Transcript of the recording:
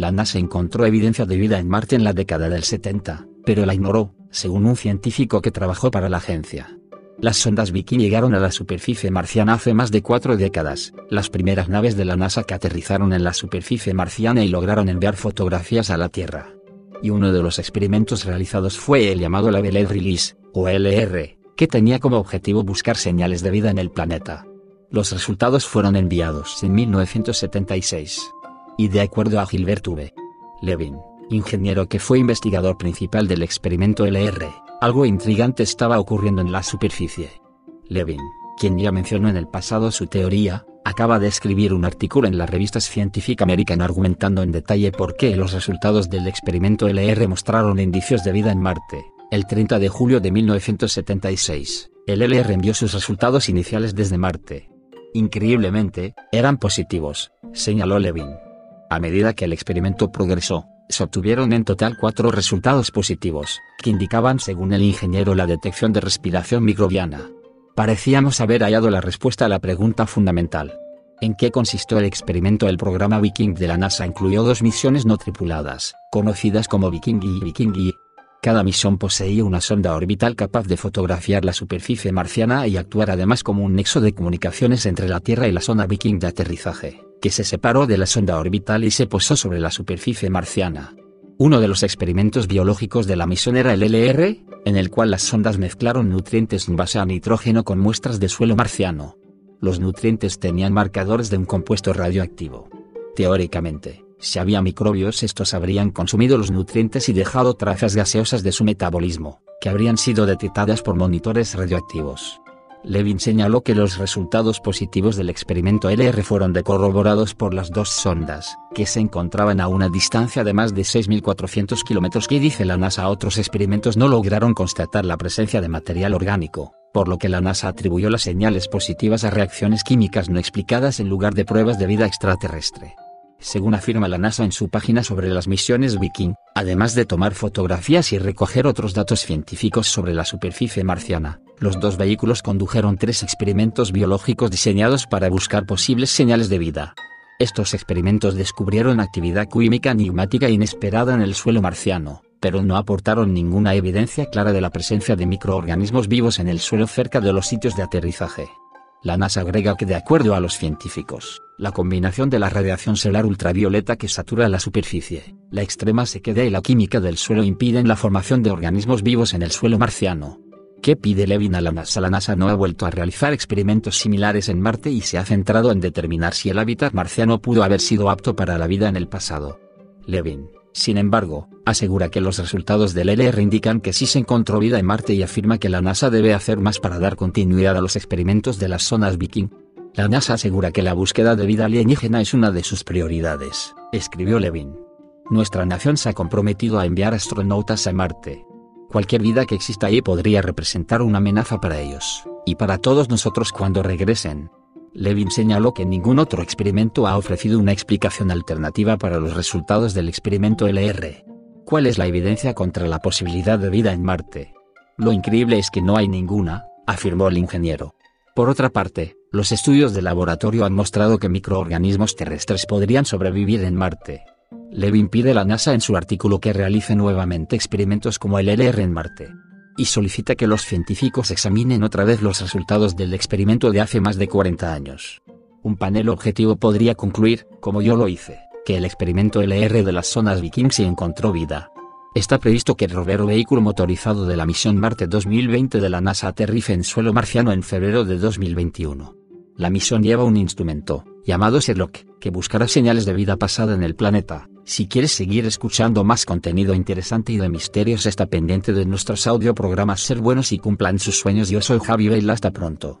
La NASA encontró evidencia de vida en Marte en la década del 70, pero la ignoró, según un científico que trabajó para la agencia. Las sondas Viking llegaron a la superficie marciana hace más de cuatro décadas, las primeras naves de la NASA que aterrizaron en la superficie marciana y lograron enviar fotografías a la Tierra. Y uno de los experimentos realizados fue el llamado Label Release, o LR, que tenía como objetivo buscar señales de vida en el planeta. Los resultados fueron enviados en 1976. Y de acuerdo a Gilbert V. Levin, ingeniero que fue investigador principal del experimento LR, algo intrigante estaba ocurriendo en la superficie. Levin, quien ya mencionó en el pasado su teoría, acaba de escribir un artículo en la revista Scientific American argumentando en detalle por qué los resultados del experimento LR mostraron indicios de vida en Marte. El 30 de julio de 1976, el LR envió sus resultados iniciales desde Marte. Increíblemente, eran positivos, señaló Levin. A medida que el experimento progresó, se obtuvieron en total cuatro resultados positivos, que indicaban según el ingeniero la detección de respiración microbiana. Parecíamos haber hallado la respuesta a la pregunta fundamental. ¿En qué consistió el experimento? El programa Viking de la NASA incluyó dos misiones no tripuladas, conocidas como Viking y Viking Cada misión poseía una sonda orbital capaz de fotografiar la superficie marciana y actuar además como un nexo de comunicaciones entre la Tierra y la sonda Viking de aterrizaje que se separó de la sonda orbital y se posó sobre la superficie marciana. Uno de los experimentos biológicos de la misión era el LR, en el cual las sondas mezclaron nutrientes en base a nitrógeno con muestras de suelo marciano. Los nutrientes tenían marcadores de un compuesto radioactivo. Teóricamente, si había microbios estos habrían consumido los nutrientes y dejado trazas gaseosas de su metabolismo, que habrían sido detectadas por monitores radioactivos. Levin señaló que los resultados positivos del experimento LR fueron corroborados por las dos sondas, que se encontraban a una distancia de más de 6.400 kilómetros que dice la NASA otros experimentos no lograron constatar la presencia de material orgánico, por lo que la NASA atribuyó las señales positivas a reacciones químicas no explicadas en lugar de pruebas de vida extraterrestre. Según afirma la NASA en su página sobre las misiones Viking, además de tomar fotografías y recoger otros datos científicos sobre la superficie marciana, los dos vehículos condujeron tres experimentos biológicos diseñados para buscar posibles señales de vida. Estos experimentos descubrieron actividad química enigmática inesperada en el suelo marciano, pero no aportaron ninguna evidencia clara de la presencia de microorganismos vivos en el suelo cerca de los sitios de aterrizaje. La NASA agrega que de acuerdo a los científicos, la combinación de la radiación solar ultravioleta que satura la superficie, la extrema sequedad y la química del suelo impiden la formación de organismos vivos en el suelo marciano. ¿Qué pide Levin a la NASA? La NASA no ha vuelto a realizar experimentos similares en Marte y se ha centrado en determinar si el hábitat marciano pudo haber sido apto para la vida en el pasado. Levin, sin embargo, asegura que los resultados del LR indican que sí se encontró vida en Marte y afirma que la NASA debe hacer más para dar continuidad a los experimentos de las zonas Viking. La NASA asegura que la búsqueda de vida alienígena es una de sus prioridades, escribió Levin. Nuestra nación se ha comprometido a enviar astronautas a Marte. Cualquier vida que exista ahí podría representar una amenaza para ellos, y para todos nosotros cuando regresen. Levin señaló que ningún otro experimento ha ofrecido una explicación alternativa para los resultados del experimento LR. ¿Cuál es la evidencia contra la posibilidad de vida en Marte? Lo increíble es que no hay ninguna, afirmó el ingeniero. Por otra parte, los estudios de laboratorio han mostrado que microorganismos terrestres podrían sobrevivir en Marte. Levin pide a la NASA en su artículo que realice nuevamente experimentos como el LR en Marte y solicita que los científicos examinen otra vez los resultados del experimento de hace más de 40 años. Un panel objetivo podría concluir, como yo lo hice, que el experimento LR de las zonas Viking sí encontró vida. Está previsto que el rovero vehículo motorizado de la misión Marte 2020 de la NASA aterrice en suelo marciano en febrero de 2021. La misión lleva un instrumento, llamado Sherlock, que buscará señales de vida pasada en el planeta, si quieres seguir escuchando más contenido interesante y de misterios está pendiente de nuestros audio programas Ser Buenos y Cumplan sus sueños. Yo soy Javi Vela. Hasta pronto.